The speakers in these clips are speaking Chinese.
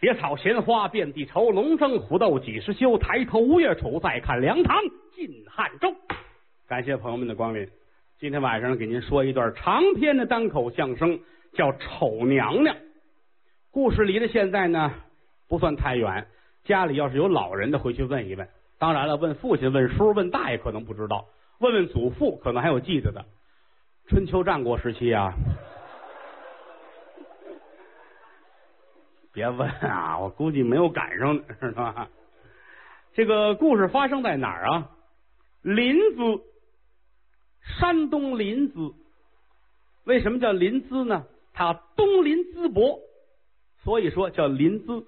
野草闲花遍地愁，龙争虎斗几时休？抬头吴越楚，再看梁唐晋汉周。感谢朋友们的光临。今天晚上给您说一段长篇的单口相声，叫《丑娘娘》。故事离的现在呢不算太远，家里要是有老人的，回去问一问。当然了，问父亲、问叔、问大爷可能不知道，问问祖父可能还有记得的。春秋战国时期啊。别问啊，我估计没有赶上呢，是吧？这个故事发生在哪儿啊？临淄，山东临淄。为什么叫临淄呢？它东临淄博，所以说叫临淄。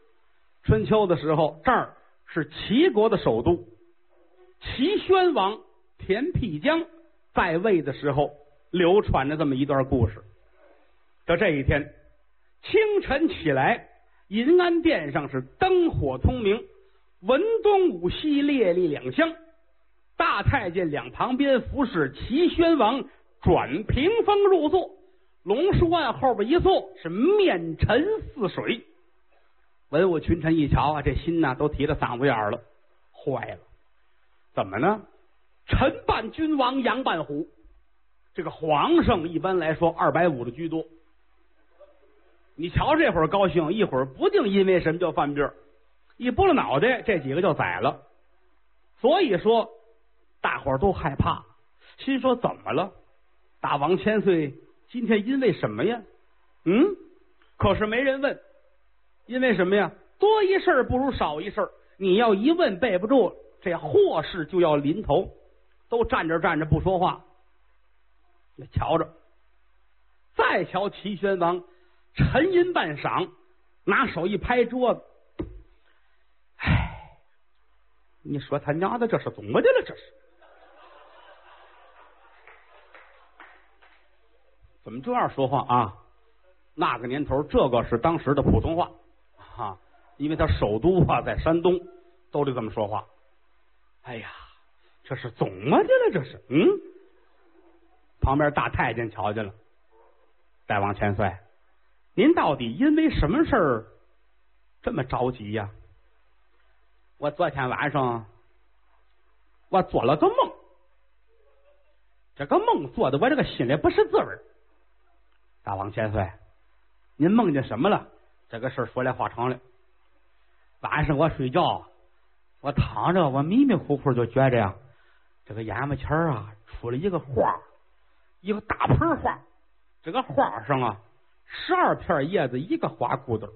春秋的时候，这儿是齐国的首都。齐宣王田辟疆在位的时候，流传着这么一段故事。到这一天清晨起来。银安殿上是灯火通明，文东武西，列立两厢。大太监两旁边服侍齐宣王转屏风入座，龙书案后边一坐是面沉似水。文武群臣一瞧啊，这心呐都提到嗓子眼儿了，坏了！怎么呢？臣扮君王，杨扮虎。这个皇上一般来说二百五的居多。你瞧，这会儿高兴，一会儿不定因为什么叫犯病一拨了脑袋，这几个就宰了。所以说，大伙儿都害怕，心说怎么了？大王千岁今天因为什么呀？嗯，可是没人问，因为什么呀？多一事不如少一事你要一问备不住，这祸事就要临头。都站着站着不说话，瞧着，再瞧齐宣王。沉吟半晌，拿手一拍桌子：“哎，你说他娘的这是怎么的了？这是怎么这样说话啊？那个年头，这个是当时的普通话啊，因为他首都啊在山东，都得这么说话。哎呀，这是怎么的了？这是嗯，旁边大太监瞧见了，大王千岁。”您到底因为什么事儿这么着急呀？我昨天晚上我做了个梦，这个梦做的我这个心里不是滋味大王千岁，您梦见什么了？这个事儿说来话长了。晚上我睡觉，我躺着，我迷迷糊糊就觉着呀，这个眼巴前啊出了一个花，一个大盆花，这个花上啊。十二片叶子，一个花骨朵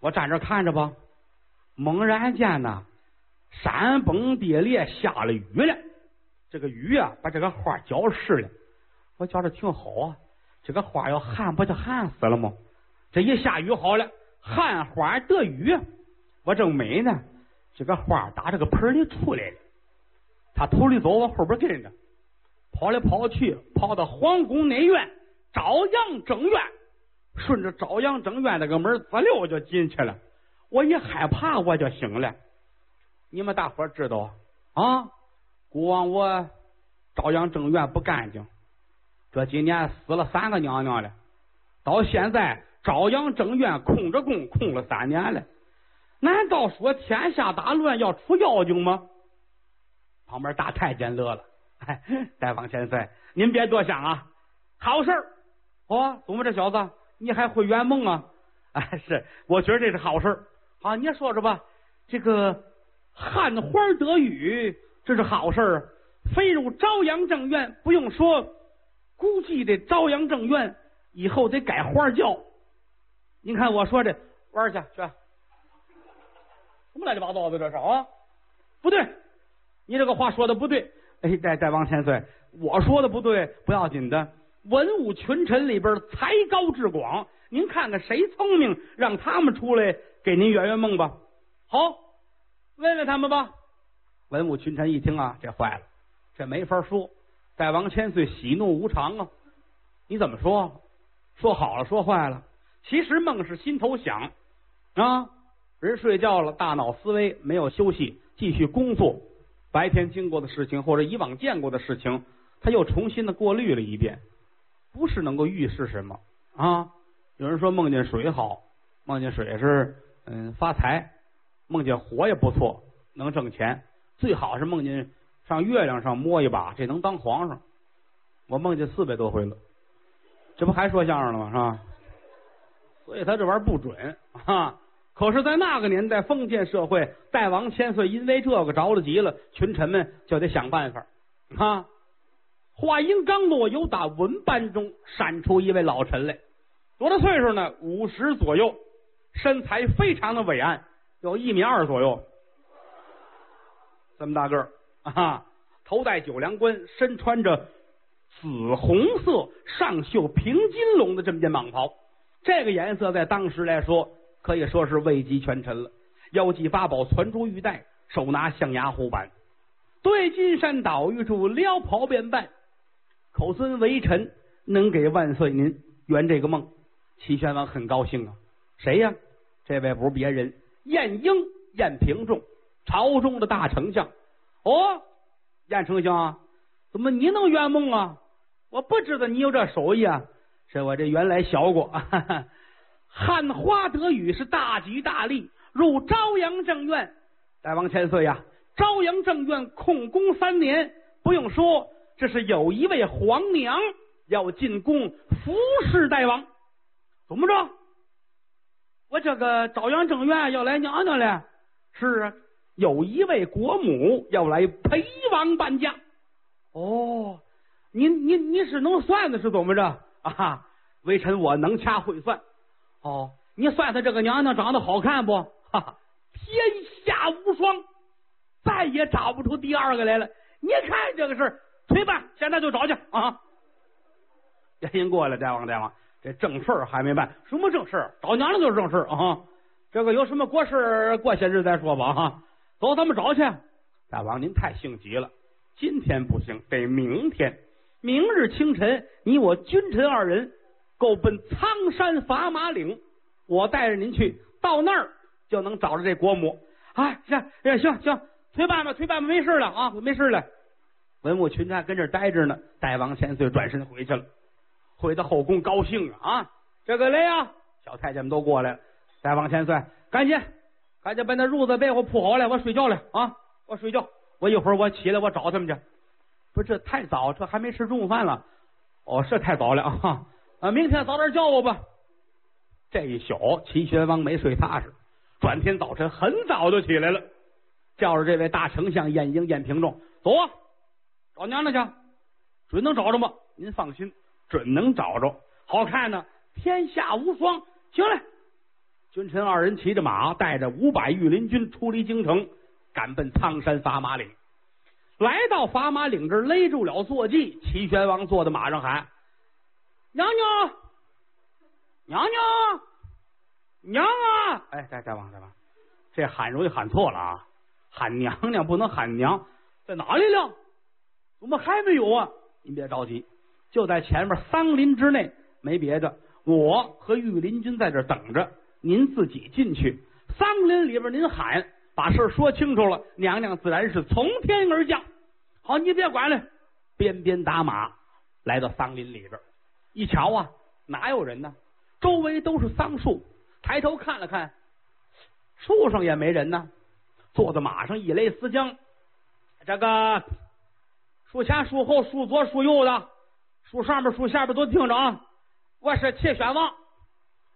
我站这看着吧，猛然间呢，山崩地裂，下了雨了。这个雨啊，把这个花浇湿了。我觉着挺好啊，这个花要旱，不就旱死了吗？这一下雨好了，旱花得雨。我正美呢，这个花打这个盆里出来了。他头里走，我后边跟着，跑来跑去，跑到皇宫内院。朝阳正院，顺着朝阳正院那个门滋溜就进去了。我一害怕，我就醒了。你们大伙知道啊？古往我朝阳正院不干净，这几年死了三个娘娘了。到现在朝阳正院空着宫，空了三年了。难道说天下大乱要出妖精吗？旁边大太监乐了，大王千岁，您别多想啊，好事儿。哦，怎么这小子你还会圆梦啊？啊，是，我觉得这是好事啊。你说说吧，这个汉花得雨，这是好事啊飞入朝阳正院，不用说，估计这朝阳正院以后得改花轿。您看我说这，玩去去，什么乱七八糟的这是啊？不对，你这个话说的不对。哎，大大王千岁，我说的不对，不要紧的。文武群臣里边才高志广，您看看谁聪明，让他们出来给您圆圆梦吧。好，问问他们吧。文武群臣一听啊，这坏了，这没法说。大王千岁喜怒无常啊，你怎么说？说好了，说坏了。其实梦是心头想啊，人睡觉了，大脑思维没有休息，继续工作。白天经过的事情或者以往见过的事情，他又重新的过滤了一遍。不是能够预示什么啊？有人说梦见水好，梦见水是嗯，发财，梦见火也不错，能挣钱，最好是梦见上月亮上摸一把，这能当皇上。我梦见四百多回了，这不还说相声了吗？是吧？所以他这玩意儿不准啊。可是，在那个年代，封建社会，代王千岁因为这个着了急了，群臣们就得想办法啊。话音刚落，由打文班中闪出一位老臣来，多大岁数呢？五十左右，身材非常的伟岸，有一米二左右，这么大个儿啊！头戴九梁冠，身穿着紫红色上绣平金龙的这么件蟒袍，这个颜色在当时来说可以说是位极权臣了。腰系八宝攒珠玉带，手拿象牙护板，对金山岛玉柱撩袍便拜。口尊为臣，能给万岁您圆这个梦。齐宣王很高兴啊！谁呀？这位不是别人，晏婴、晏平仲，朝中的大丞相。哦，晏丞相啊，怎么你能圆梦啊？我不知道你有这手艺啊！是我这原来学过。哈哈汉花得雨是大吉大利，入朝阳正院。大王千岁呀！朝阳正院控宫三年，不用说。这是有一位皇娘要进宫服侍大王，怎么着？我这个朝阳正院要来娘娘了。是啊，有一位国母要来陪王伴驾。哦，您您你是能算的，是怎么着啊？微臣我能掐会算。哦，你算算这个娘娘长得好看不？哈哈，天下无双，再也找不出第二个来了。你看这个事儿。推办，现在就找去啊！赶紧过来，大王，大王，这正事儿还没办，什么正事儿？找娘娘就是正事啊！这个有什么国事，过些日再说吧哈。走，咱们找去。大王，您太性急了，今天不行，得明天。明日清晨，你我君臣二人够奔苍山砝码岭，我带着您去，到那儿就能找着这国母。啊，行，行行，推办吧，推办吧，没事了啊，没事了。文武群臣跟这待着呢，大王千岁转身回去了，回到后宫高兴啊！这个来呀，小太监们都过来了。大王千岁，赶紧，赶紧把那褥子被窝铺好了，我睡觉了啊！我睡觉，我一会儿我起来我找他们去。不，这太早，这还没吃中午饭了。哦，是太早了啊！啊，明天早点叫我吧。这一宿，齐宣王没睡踏实，转天早晨很早就起来了，叫着这位大丞相晏婴、晏平仲走啊！找娘娘去，准能找着吗？您放心，准能找着。好看呢，天下无双。行嘞，君臣二人骑着马，带着五百御林军出离京城，赶奔苍山砝码岭。来到砝码岭这儿，勒住了坐骑。齐宣王坐在马上喊：“娘娘，娘娘，娘啊！”哎，大大王，大王，这喊容易喊错了啊！喊娘娘不能喊娘，在哪里了？我们还没有啊！您别着急，就在前面桑林之内，没别的。我和御林军在这等着，您自己进去。桑林里边，您喊，把事说清楚了，娘娘自然是从天而降。好，你别管了，鞭鞭打马来到桑林里边，一瞧啊，哪有人呢？周围都是桑树。抬头看了看，树上也没人呢。坐在马上一勒丝缰，这个。树前、树后、树左、树右的，树上边、树下边都听着啊！我是齐宣王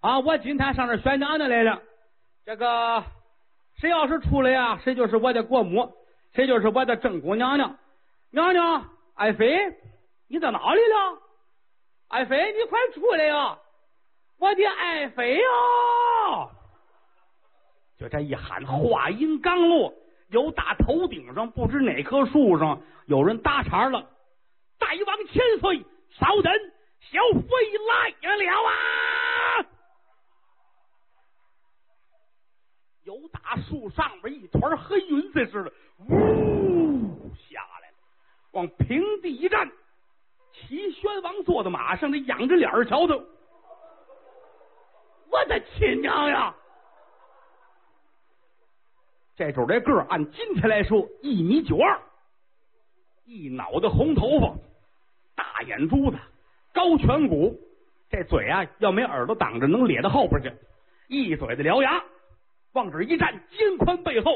啊！我今天上这选娘娘来了。这个谁要是出来呀，谁就是我的国母，谁就是我的正宫娘娘。娘娘，爱妃，你在哪里了？爱妃，你快出来呀！我的爱妃呀！就这一喊，话音刚落。有大头顶上不知哪棵树上有人搭茬了，大王千岁，稍等，小飞来了啊！有大树上边一团黑云似的，呜下来了，往平地一站，齐宣王坐在马上，那仰着脸瞧他，我的亲娘呀！这主这个儿按今天来说一米九二，一脑袋红头发，大眼珠子，高颧骨，这嘴啊要没耳朵挡着能咧到后边去，一嘴的獠牙，往这一站，肩宽背厚，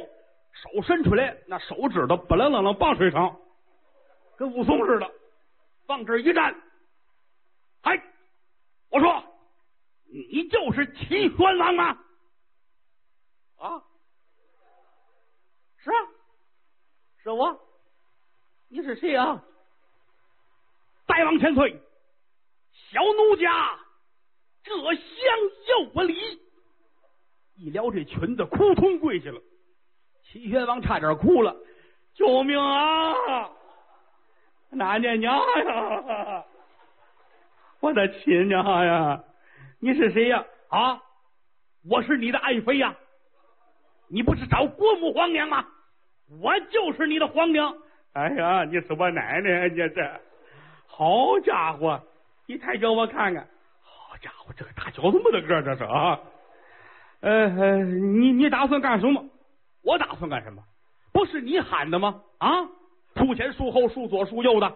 手伸出来，那手指头不楞楞楞棒槌长，跟武松似的。往这一站，嗨，我说你就是齐宣王吗？啊，是啊，是我。你是谁啊？再往前退，小奴家，这厢有不礼。一撩这裙子，扑通跪下了。齐宣王差点哭了，救命啊！哪娘娘呀！我的亲娘呀！你是谁呀？啊！我是你的爱妃呀！你不是找国母皇娘吗？我就是你的皇娘。哎呀，你是我奶奶，你这好家伙！你抬脚我看看，好家伙，这个大脚这么的个，这是啊！呃，你你打算干什么？我打算干什么？不是你喊的吗？啊！树前树后，树左树右的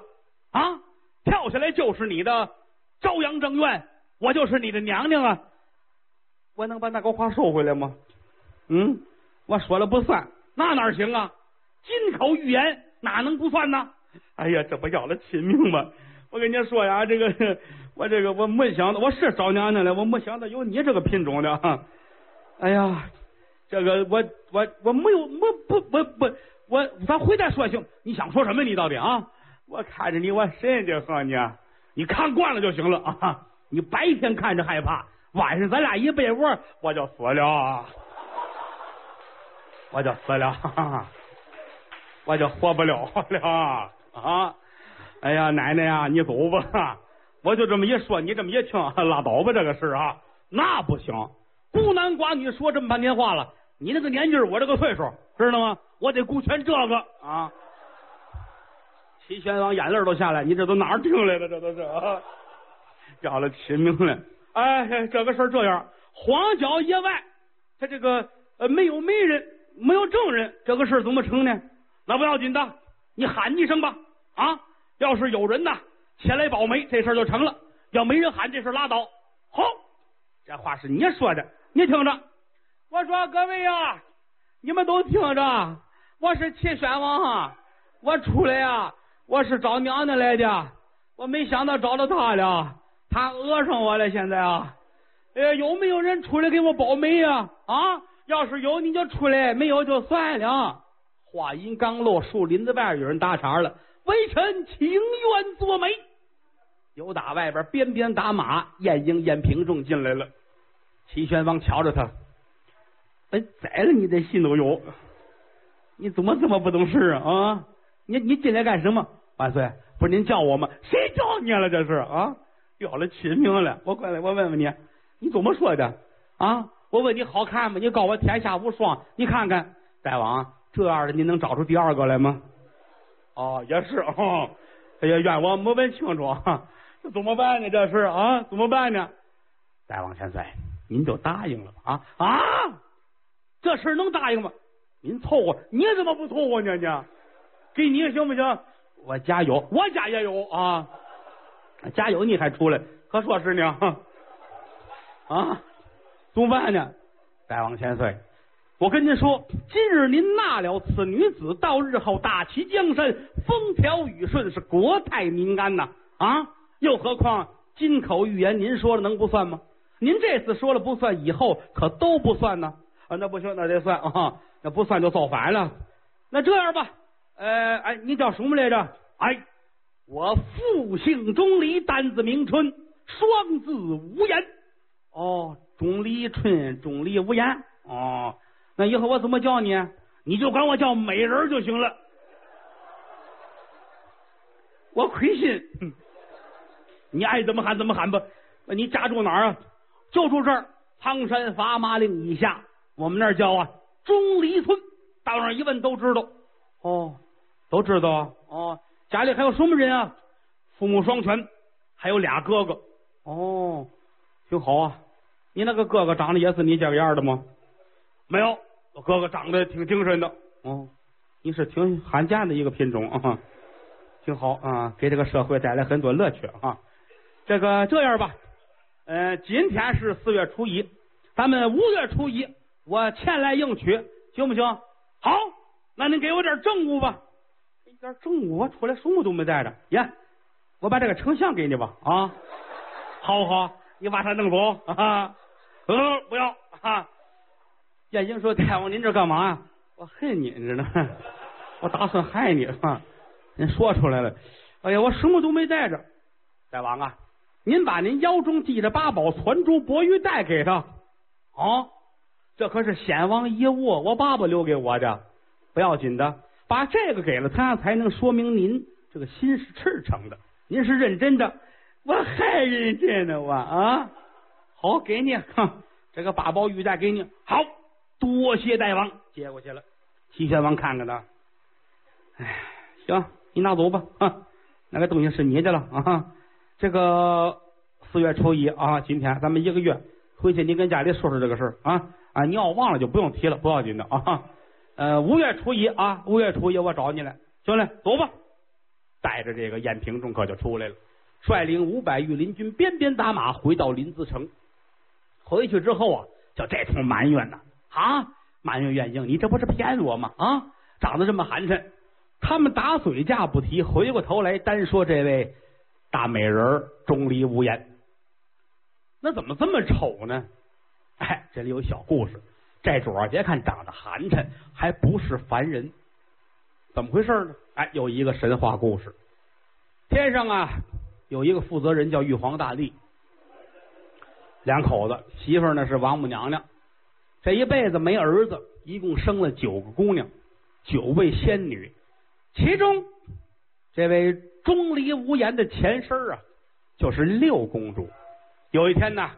啊！跳下来就是你的朝阳正院，我就是你的娘娘啊！我能把那个话收回来吗？嗯，我说了不算，那哪行啊？金口玉言哪能不算呢？哎呀，这不要了亲命吗？我跟你说呀，这个 我这个我没想到，我是找娘娘了，我没想到有你这个品种的。哎呀，这个我我我没有，我不不不，我咱回再说行。你想说什么？你到底啊？我看着你，我神经很你，你看惯了就行了啊！你白天看着害怕，晚上咱俩一被窝，我就死了，我就死了，哈哈我就活不了了 啊！哎呀，奶奶呀，你走吧！我就这么一说，你这么一听，拉倒吧，这个事啊，那不行。孤男寡女说这么半天话了，你那个年纪，我这个岁数，知道吗？我得顾全这个啊！齐宣王眼泪都下来，你这都哪儿听来的？这都是要了亲命了！哎，这个事儿这样，荒郊野外，他这个呃没有媒人，没有证人，这个事儿怎么成呢？那不要紧的，你喊一声吧啊！要是有人呐前来保媒，这事就成了；要没人喊，这事拉倒。好，这话是你说的。你听着，我说各位呀，你们都听着，我是齐宣王啊，我出来呀，我是找娘娘来的，我没想到找到他了，他讹上我了，现在啊，呃，有没有人出来给我保媒呀？啊，要是有你就出来，没有就算了。话音刚落，树林子外有人搭茬了，微臣情愿做媒。有打外边鞭鞭打马，晏婴、晏平仲进来了。齐宣王瞧着他，哎，宰了你的心都有。你怎么这么不懂事啊？啊，你你进来干什么？万岁，不是您叫我吗？谁叫你了？这是啊，要了亲命了。我过来，我问问你，你怎么说的？啊，我问你好看吗？你告我天下无双。你看看，大王这样的，您能找出第二个来吗？哦，也是哦。哎呀，怨我没问清楚，这怎么办呢？这是啊，怎么办呢？大王千岁。您就答应了吧啊啊！这事能答应吗？您凑合，你怎么不凑合呢？你给你行不行？我家有，我家也有啊。家有你还出来？可说是呢 啊！怎么办呢？大王千岁，我跟您说，今日您纳了此女子，到日后大齐江山，风调雨顺，是国泰民安呐啊！又何况金口玉言，您说了能不算吗？您这次说了不算，以后可都不算呢。啊，那不行，那得算啊。那不算就造反了。那这样吧，呃，哎，你叫什么来着？哎，我父姓钟离，单字明春，双字无言。哦，钟离春，钟离无言。哦，那以后我怎么叫你？你就管我叫美人就行了。我亏心，你爱怎么喊怎么喊吧。那你家住哪儿啊？就住这儿，苍山砝码岭以下，我们那儿叫啊钟离村。到那儿一问都知道，哦，都知道啊哦。家里还有什么人啊？父母双全，还有俩哥哥。哦，挺好啊。你那个哥哥长得也是你这个样的吗？没有，我哥哥长得挺精神的。哦，你是挺罕见的一个品种啊，挺好啊，给这个社会带来很多乐趣啊。这个这样吧。呃，今天是四月初一，咱们五月初一我前来迎娶，行不行？好，那您给我点证物吧。一点证物，我出来什么都没带着。呀，我把这个丞相给你吧。啊，好不好，你把他弄走啊。呃，不要啊。燕京说：“大王，您这干嘛呀？我恨你，你知道吗？我打算害你啊！您说出来了。哎呀，我什么都没带着。大王啊，您把您腰中系着八宝攒珠博玉带给他啊。”这可是显王遗物，我爸爸留给我的，不要紧的，把这个给了他，才能说明您这个心是赤诚的，您是认真的。我害人家呢，我啊，好，给你，哼，这个八宝玉带给你，好多谢大王，接过去了。齐宣王看着呢，哎，行，你拿走吧，啊，那个东西是你的了啊。这个四月初一啊，今天咱们一个月回去，你跟家里说说这个事儿啊。啊，你要忘了就不用提了，不要紧的啊。呃，五月初一啊，五月初一我找你来，兄弟，走吧。带着这个燕平仲可就出来了，率领五百御林军鞭鞭打马回到临淄城。回去之后啊，就这通埋怨呐啊，啊埋怨燕京，你这不是骗我吗？啊，长得这么寒碜。他们打嘴架不提，回过头来单说这位大美人钟离无言。那怎么这么丑呢？哎，这里有小故事。这主儿别看长得寒碜，还不是凡人。怎么回事呢？哎，有一个神话故事。天上啊，有一个负责人叫玉皇大帝，两口子，媳妇呢是王母娘娘。这一辈子没儿子，一共生了九个姑娘，九位仙女。其中这位钟离无言的前身啊，就是六公主。有一天呢。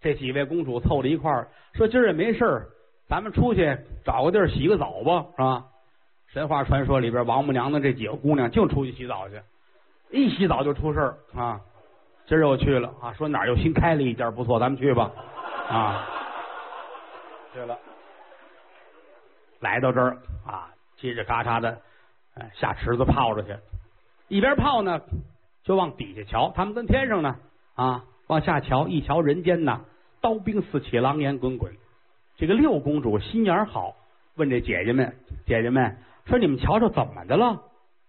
这几位公主凑在一块儿，说：“今儿也没事儿，咱们出去找个地儿洗个澡吧，是吧？”神话传说里边，王母娘娘这几个姑娘净出去洗澡去，一洗澡就出事儿啊！今儿又去了啊，说哪儿又新开了一家不错，咱们去吧啊！去了，来到这儿啊，叽叽嘎喳的，下池子泡着去，一边泡呢，就往底下瞧，他们跟天上呢啊，往下瞧，一瞧人间呐。刀兵四起，狼烟滚滚。这个六公主心眼好，问这姐姐们：“姐姐们，说你们瞧瞧怎么的了？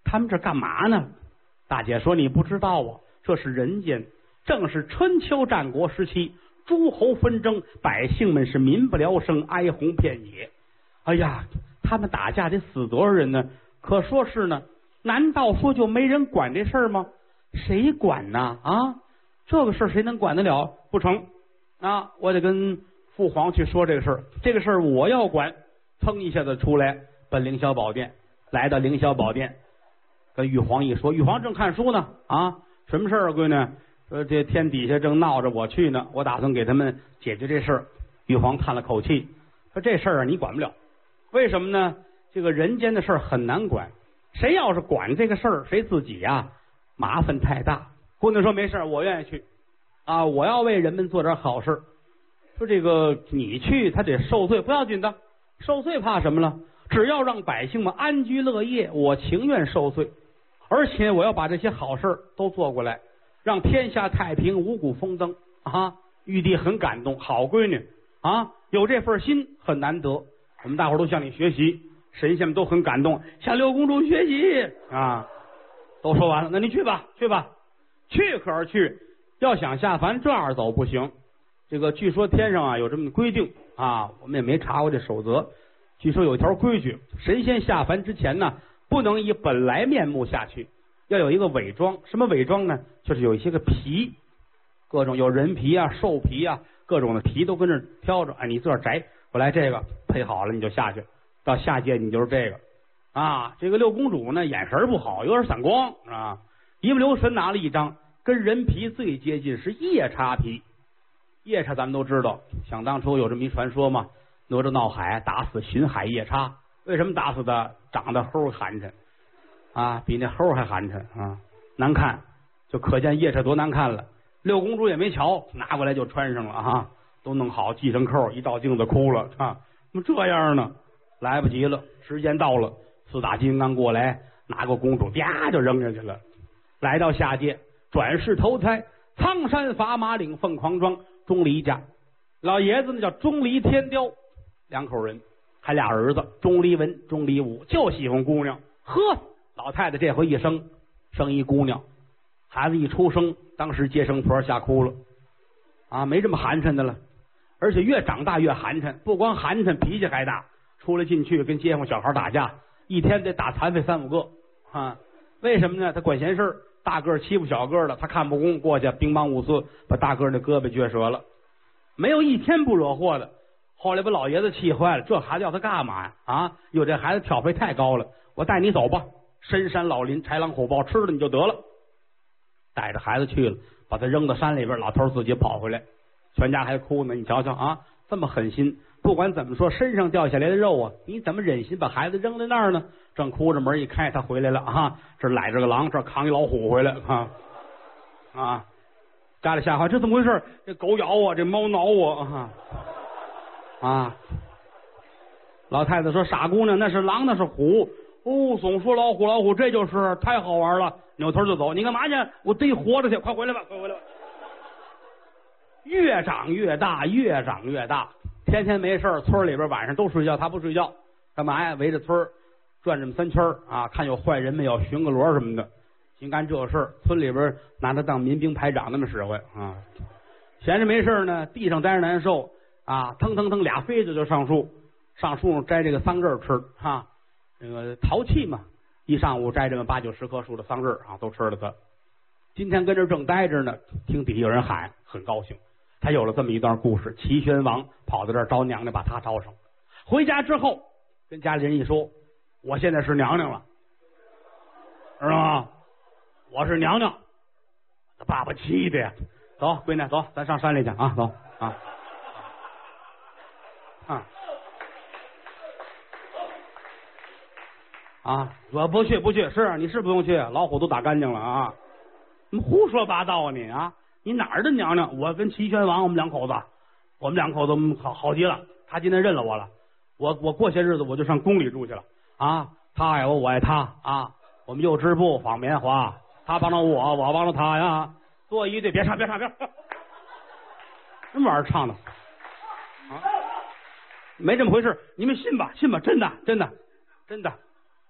他们这干嘛呢？”大姐说：“你不知道啊，这是人间，正是春秋战国时期，诸侯纷争，百姓们是民不聊生，哀鸿遍野。哎呀，他们打架得死多少人呢？可说是呢，难道说就没人管这事儿吗？谁管呢？啊，这个事儿谁能管得了？不成。”啊！我得跟父皇去说这个事儿，这个事儿我要管。噌一下子出来，奔凌霄宝殿，来到凌霄宝殿，跟玉皇一说，玉皇正看书呢。啊，什么事儿啊，闺女？说这天底下正闹着，我去呢，我打算给他们解决这事儿。玉皇叹了口气，说这事儿啊，你管不了。为什么呢？这个人间的事儿很难管，谁要是管这个事儿，谁自己呀麻烦太大。姑娘说没事我愿意去。啊！我要为人们做点好事。说这个你去，他得受罪，不要紧的。受罪怕什么了？只要让百姓们安居乐业，我情愿受罪。而且我要把这些好事都做过来，让天下太平，五谷丰登啊！玉帝很感动，好闺女啊，有这份心很难得。我们大伙都向你学习，神仙们都很感动，向六公主学习啊！都说完了，那你去吧，去吧，去可是去。要想下凡这样走不行，这个据说天上啊有这么规定啊，我们也没查过这守则。据说有一条规矩，神仙下凡之前呢，不能以本来面目下去，要有一个伪装。什么伪装呢？就是有一些个皮，各种有人皮啊、兽皮啊，各种的皮都跟这挑着。哎，你自个儿摘我来这个配好了，你就下去。到下界你就是这个啊。这个六公主呢，眼神不好，有点散光啊，一不留神拿了一张。跟人皮最接近是夜叉皮，夜叉咱们都知道，想当初有这么一传说嘛，哪吒闹海打死巡海夜叉，为什么打死的？长得齁寒碜啊，比那猴还寒碜啊，难看，就可见夜叉多难看了。六公主也没瞧，拿过来就穿上了啊，都弄好系上扣，一照镜子哭了啊，怎么这样呢？来不及了，时间到了，四大金刚过来拿个公主，啪就扔下去了，来到下界。转世投胎，苍山砝码岭凤凰庄钟离家，老爷子呢叫钟离天雕，两口人，还俩儿子，钟离文、钟离武，就喜欢姑娘。呵，老太太这回一生生一姑娘，孩子一出生，当时接生婆吓哭了啊，没这么寒碜的了，而且越长大越寒碜，不光寒碜，脾气还大，出来进去跟街坊小孩打架，一天得打残废三五个啊。为什么呢？他管闲事大个欺负小个的，他看不公，过去兵帮五四把大个那胳膊撅折了，没有一天不惹祸的。后来把老爷子气坏了，这孩子要他干嘛呀？啊，有，这孩子挑费太高了，我带你走吧，深山老林，豺狼虎豹吃了你就得了。带着孩子去了，把他扔到山里边，老头自己跑回来，全家还哭呢。你瞧瞧啊，这么狠心。不管怎么说，身上掉下来的肉啊，你怎么忍心把孩子扔在那儿呢？正哭着，门一开，他回来了啊！这揽着个狼，这扛一老虎回来啊！啊，家里吓坏，这怎么回事？这狗咬我，这猫挠我啊！啊！老太太说：“傻姑娘，那是狼，那是虎。哦，总说老虎，老虎，这就是太好玩了。”扭头就走。你干嘛去？我逮活着去！快回来吧，快回来吧！越长越大，越长越大。天天没事村里边晚上都睡觉，他不睡觉，干嘛呀？围着村转这么三圈啊，看有坏人没有，巡个逻什么的，净干这事村里边拿他当民兵排长那么使唤啊。闲着没事呢，地上待着难受啊，腾腾腾俩飞子就上树，上树上摘这个桑葚吃哈，那个淘气嘛，一上午摘这么八九十棵树的桑葚啊，都吃了它。今天跟这正待着呢，听底下有人喊，很高兴。他有了这么一段故事：齐宣王跑到这儿招娘娘，把他招上。回家之后，跟家里人一说：“我现在是娘娘了，知道吗？我是娘娘。”他爸爸气的呀！走，闺女，走，咱上山里去啊！走！啊！啊！我不去，不去。是，你是不用去，老虎都打干净了啊！怎么胡说八道啊你啊！你哪儿的娘娘？我跟齐宣王，我们两口子，我们两口子好好极了。他今天认了我了，我我过些日子我就上宫里住去了啊。他爱我，我爱他啊。我们又织布纺棉花，他帮着我，我帮着他呀。做一对，别唱，别唱，别唱，什么玩意儿唱的啊？没这么回事，你们信吧，信吧，真的，真的，真的。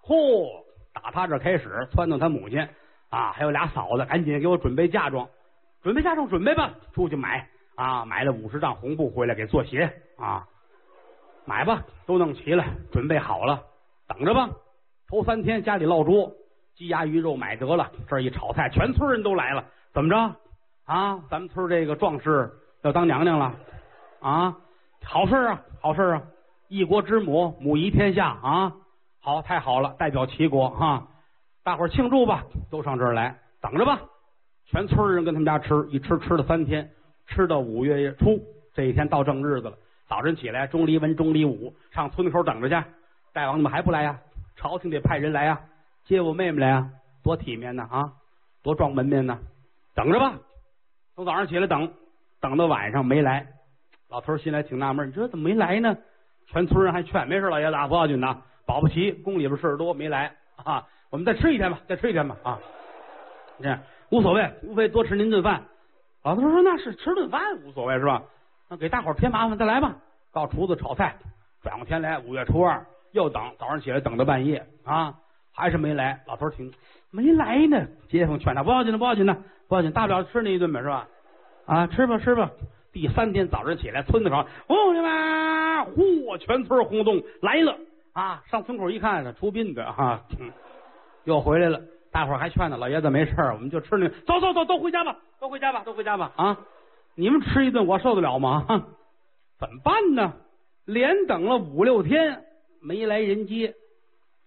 嚯，打他这开始，撺掇他母亲啊，还有俩嫂子，赶紧给我准备嫁妆。准备嫁妆，准备吧，出去买啊！买了五十丈红布回来给做鞋啊！买吧，都弄齐了，准备好了，等着吧。头三天家里落桌，鸡鸭鱼肉买得了，这一炒菜，全村人都来了。怎么着啊？咱们村这个壮士要当娘娘了啊！好事啊，好事啊！一国之母，母仪天下啊！好，太好了，代表齐国哈！大伙儿庆祝吧，都上这儿来，等着吧。全村人跟他们家吃，一吃吃了三天，吃到五月初这一天到正日子了。早晨起来，钟离文、钟离武上村口等着去。大王怎么还不来呀？朝廷得派人来呀，接我妹妹来呀，多体面呢啊，多壮门面呢。等着吧，从早上起来等，等到晚上没来。老头儿心里挺纳闷，你说怎么没来呢？全村人还劝，没事，老爷子不要紧的，保不齐宫里边事儿多没来啊。我们再吃一天吧，再吃一天吧啊。这样。无所谓，无非多吃您顿饭。老头说：“那是吃顿饭无所谓是吧？那给大伙添麻烦，再来吧。告厨子炒菜。转过天来，五月初二又等，早上起来等到半夜啊，还是没来。老头儿听没来呢，街坊劝他不要紧的，不要紧的，不要紧，大不了吃那一顿呗，是吧？啊，吃吧，吃吧。第三天早上起来，村子上，兄弟们，嚯，全村轰动来了啊！上村口一看，出殡的哈，又回来了。”大伙儿还劝呢，老爷子没事儿我们就吃那，走走走，都回家吧，都回家吧，都回家吧啊！你们吃一顿，我受得了吗？怎么办呢？连等了五六天没来人接，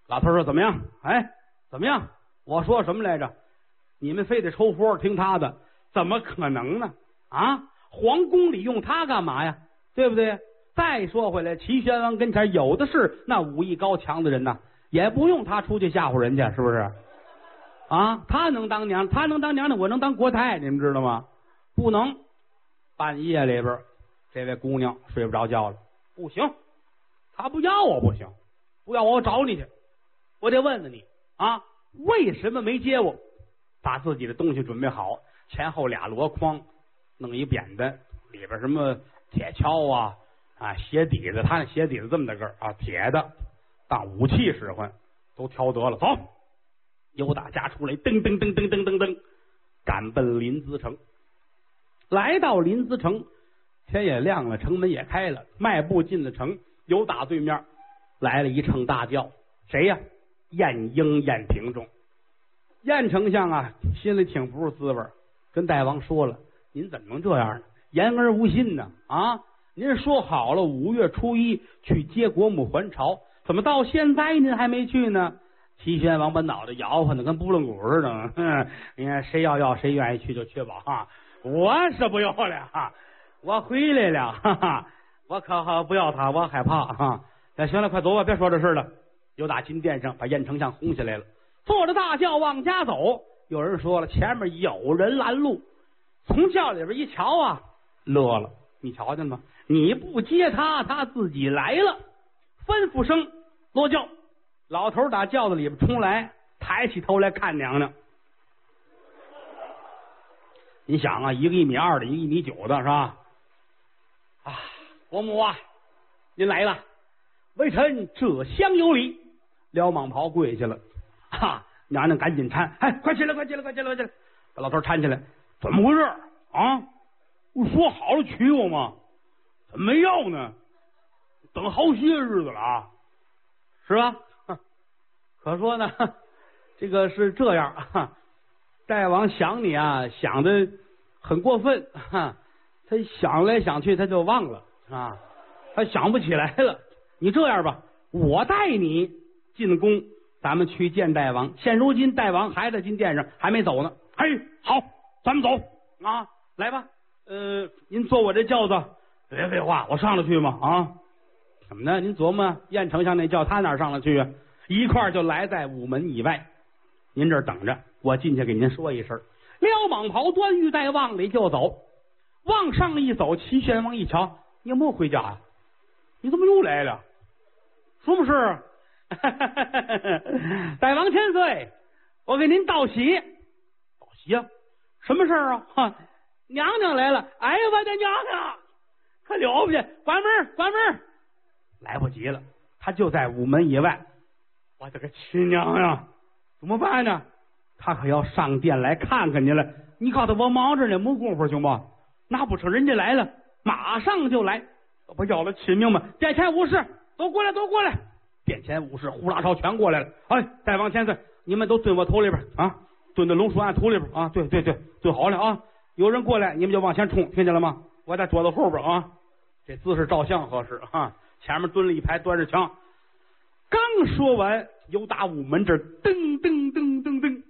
老头说怎么样？哎，怎么样？我说什么来着？你们非得抽风听他的？怎么可能呢？啊！皇宫里用他干嘛呀？对不对？再说回来，齐宣王跟前有的是那武艺高强的人呐，也不用他出去吓唬人家，是不是？啊，他能当娘，他能当娘的，我能当国太，你们知道吗？不能。半夜里边，这位姑娘睡不着觉了，不行，他不要我不行，不要我我找你去，我得问问你啊，为什么没接我？把自己的东西准备好，前后俩箩筐，弄一扁担，里边什么铁锹啊，啊，鞋底子，他那鞋底子这么大个儿啊，铁的，当武器使唤，都挑得了。走，由打家出来，噔噔噔噔噔噔噔，赶奔临淄城。来到临淄城，天也亮了，城门也开了，迈步进了城。由打对面来了一乘大轿，谁呀？晏婴、晏平中。晏丞相啊，心里挺不是滋味跟大王说了：“您怎么能这样呢？言而无信呢？啊！您说好了五月初一去接国母还朝，怎么到现在您还没去呢？”齐宣王把脑袋摇晃的跟拨浪鼓似的。哼，你看谁要要谁愿意去就去吧。哈，我是不要了。哈，我回来了。哈哈，我可好不要他，我害怕。哈，那行了，快走吧，别说这事了。又打金殿上把燕丞相轰下来了。坐着大轿往家走，有人说了，前面有人拦路。从轿里边一瞧啊，乐了。你瞧见吗？你不接他，他自己来了。吩咐声落轿，老头打轿子里边冲来，抬起头来看娘娘。你想啊，一个一米二的，一个一米九的，是吧？啊，伯母啊，您来了，微臣这厢有礼，撩蟒袍跪下了。哈！娘娘赶紧搀，哎，快起来，快起来，快起来，快起来！把老头搀起来，怎么回事啊？不说好了娶我吗？怎么没要呢？等好些日子了啊，是吧？可说呢，这个是这样，大王想你啊，想的很过分，他想来想去他就忘了啊，他想不起来了。你这样吧，我带你进宫。咱们去见大王。现如今大王还在金殿上，还没走呢。嘿，好，咱们走啊！来吧，呃，您坐我这轿子。别废话，我上了去吗？啊，怎么呢？您琢磨，燕丞相那叫，他哪上了去啊？一块就来在午门以外。您这等着，我进去给您说一声。撩蟒袍，端玉带往里就走。往上一走，齐宣王一瞧，你没回家呀？你怎么又来了？什么事？哈哈哈哈！大王千岁，我给您道喜，道喜呀？什么事儿啊？哈，娘娘来了！哎呀，我的娘娘，可了不起！关门，关门！来不及了，他就在午门以外。我的个亲娘呀，怎么办呢？他可要上殿来看看你了。你告诉他我忙着呢，没工夫，行不？那不成，人家来了，马上就来。不要了亲命吗？殿前武士都过来，都过来。殿前武士呼啦超全过来了，哎，大王千岁，你们都蹲我头里边啊，蹲在龙书案土里边啊，对对对，蹲好了啊，有人过来你们就往前冲，听见了吗？我在桌子后边啊，这姿势照相合适啊。前面蹲了一排端着枪，刚说完，由打午门这噔噔噔噔噔，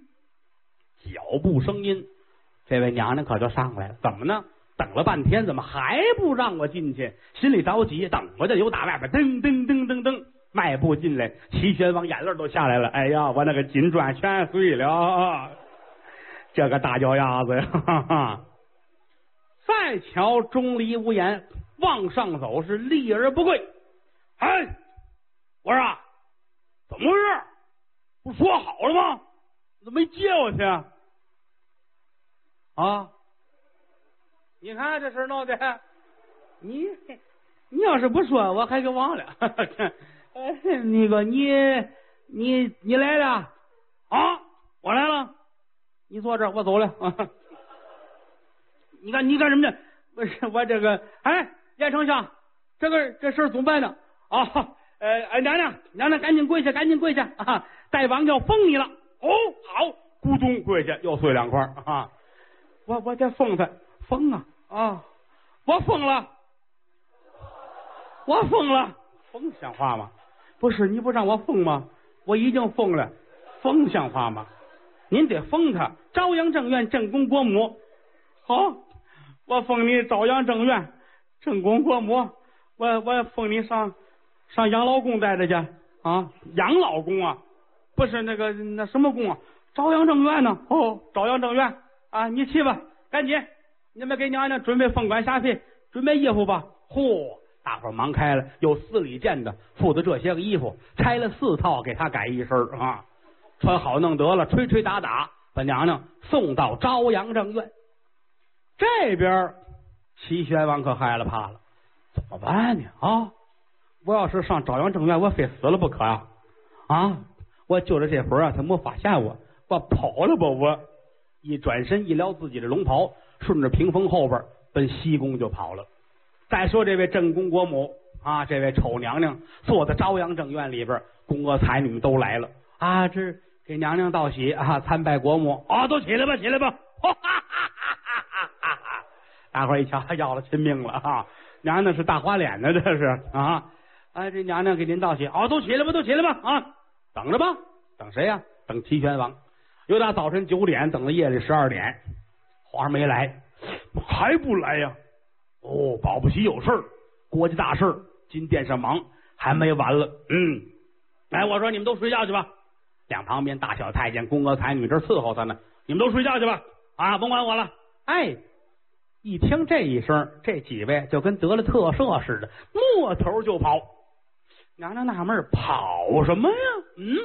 脚步声音，这位娘娘可就上来了，怎么呢？等了半天，怎么还不让我进去？心里着急，等我就由打外边噔噔噔噔噔。迈步进来，齐宣王眼泪都下来了。哎呀，我那个金砖全碎了，这个大脚丫子呀！哈哈再瞧钟离无言，往上走是立而不跪。哎，我说怎么回事？不说好了吗？怎么没接我去？啊！你看这事闹的，你你要是不说，我还给忘了。那个你你你来了啊！我来了，你坐这，我走了。你看你干什么去？不 是我这个，哎，严丞相，这个这事儿怎么办呢？啊，呃，娘娘娘娘，赶紧跪下，赶紧跪下啊！大王要封你了。哦，好，咕咚跪下，又碎两块啊！我我得封他，封啊啊！我封了，我封了，封像话吗？不是你不让我封吗？我已经封了，封像话吗？您得封他，朝阳正院正宫国母。好，我封你朝阳正院正宫国母。我我奉你上上养老宫待着去啊！养老宫啊，不是那个那什么宫啊？朝阳正院呢？哦，朝阳正院啊！你去吧，赶紧，你们给娘娘准备凤冠霞帔，准备衣服吧。嚯！大伙忙开了，有司礼监的负责这些个衣服，拆了四套给他改一身啊，穿好弄得了，吹吹打打把娘娘送到朝阳正院。这边齐宣王可害了怕了，怎么办呢？啊，我要是上朝阳正院，我非死了不可呀！啊，我就着这会儿啊，他没发现我，我跑了吧！我一转身一撩自己的龙袍，顺着屏风后边奔西宫就跑了。再说这位正宫国母啊，这位丑娘娘坐在朝阳正院里边，宫娥才女都来了啊，这给娘娘道喜啊，参拜国母啊，都起来吧，起来吧！哈哈！大伙一瞧，要了亲命了啊！娘娘是大花脸呢，这是啊！哎，这娘娘给您道喜，哦，都起来吧，都起来吧啊！等着吧，等谁呀？等齐宣王。由打早晨九点等到夜里十二点，皇上没来，还不来呀？哦，保不齐有事儿，国家大事，金殿上忙，还没完了。嗯，来，我说你们都睡觉去吧。两旁边大小太监、宫娥才女这伺候他呢，你们都睡觉去吧。啊，甭管我了。哎，一听这一声，这几位就跟得了特赦似的，摸头就跑。娘娘纳闷跑什么呀？嗯，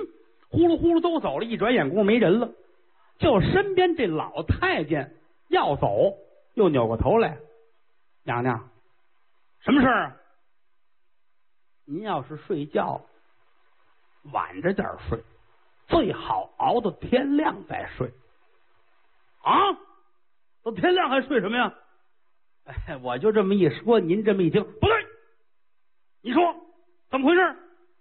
呼噜呼噜都走了，一转眼功夫没人了，就身边这老太监要走，又扭过头来。娘娘，什么事儿？您要是睡觉，晚着点睡，最好熬到天亮再睡。啊，到天亮还睡什么呀？哎，我就这么一说，您这么一听，不对，你说怎么回事？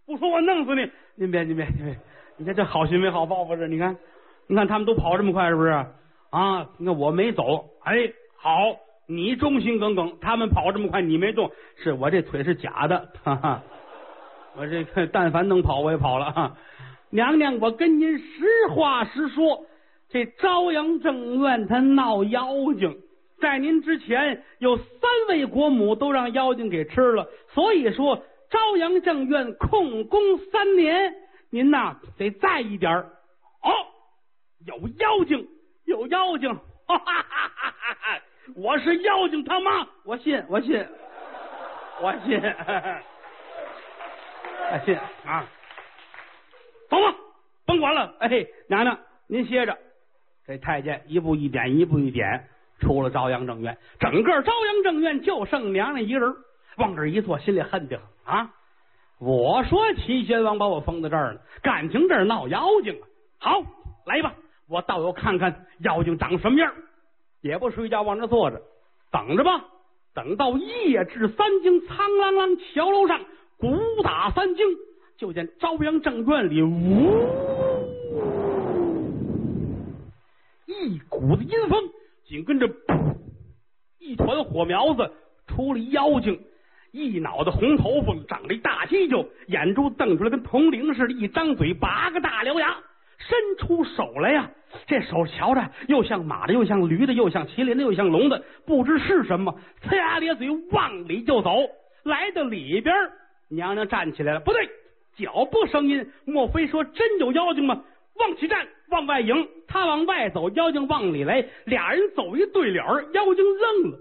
不说我弄死你！您别，您别，您别，你看这好心没好报复这，你看，你看他们都跑这么快，是不是？啊，你看我没走，哎，好。你忠心耿耿，他们跑这么快，你没动，是我这腿是假的，哈哈！我这个但凡能跑，我也跑了。哈。娘娘，我跟您实话实说，这朝阳正院他闹妖精，在您之前有三位国母都让妖精给吃了，所以说朝阳正院控宫三年，您呐得在意点哦，有妖精，有妖精，哈哈哈哈哈！我是妖精他妈，我信，我信，我信，我信啊！走吧，甭管了。哎，娘娘您歇着。这太监一步一点，一步一点，出了朝阳正院。整个朝阳正院就剩娘娘一个人，往这一坐，心里恨得很啊！我说齐宣王把我封在这儿了，感情这儿闹妖精啊！好，来吧，我倒要看看妖精长什么样。也不睡觉，往这坐着，等着吧。等到夜至三更，苍啷啷桥楼上鼓打三更，就见朝阳正院里呜，一股子阴风，紧跟着噗，一团火苗子出了妖精，一脑袋红头发，长着一大犄角，眼珠瞪出来跟铜铃似的，一张嘴八个大獠牙。伸出手来呀，这手瞧着又像马的，又像驴的，又像麒麟的，又像龙的，不知是什么。呲牙咧嘴往里就走，来到里边，娘娘站起来了，不对，脚步声音，莫非说真有妖精吗？往起站，往外迎，他往外走，妖精往里来，俩人走一对脸妖精愣了。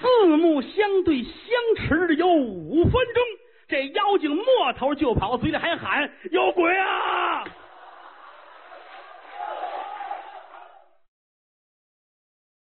四目相对，相持了有五分钟。这妖精摸头就跑，嘴里还喊：“有鬼啊！”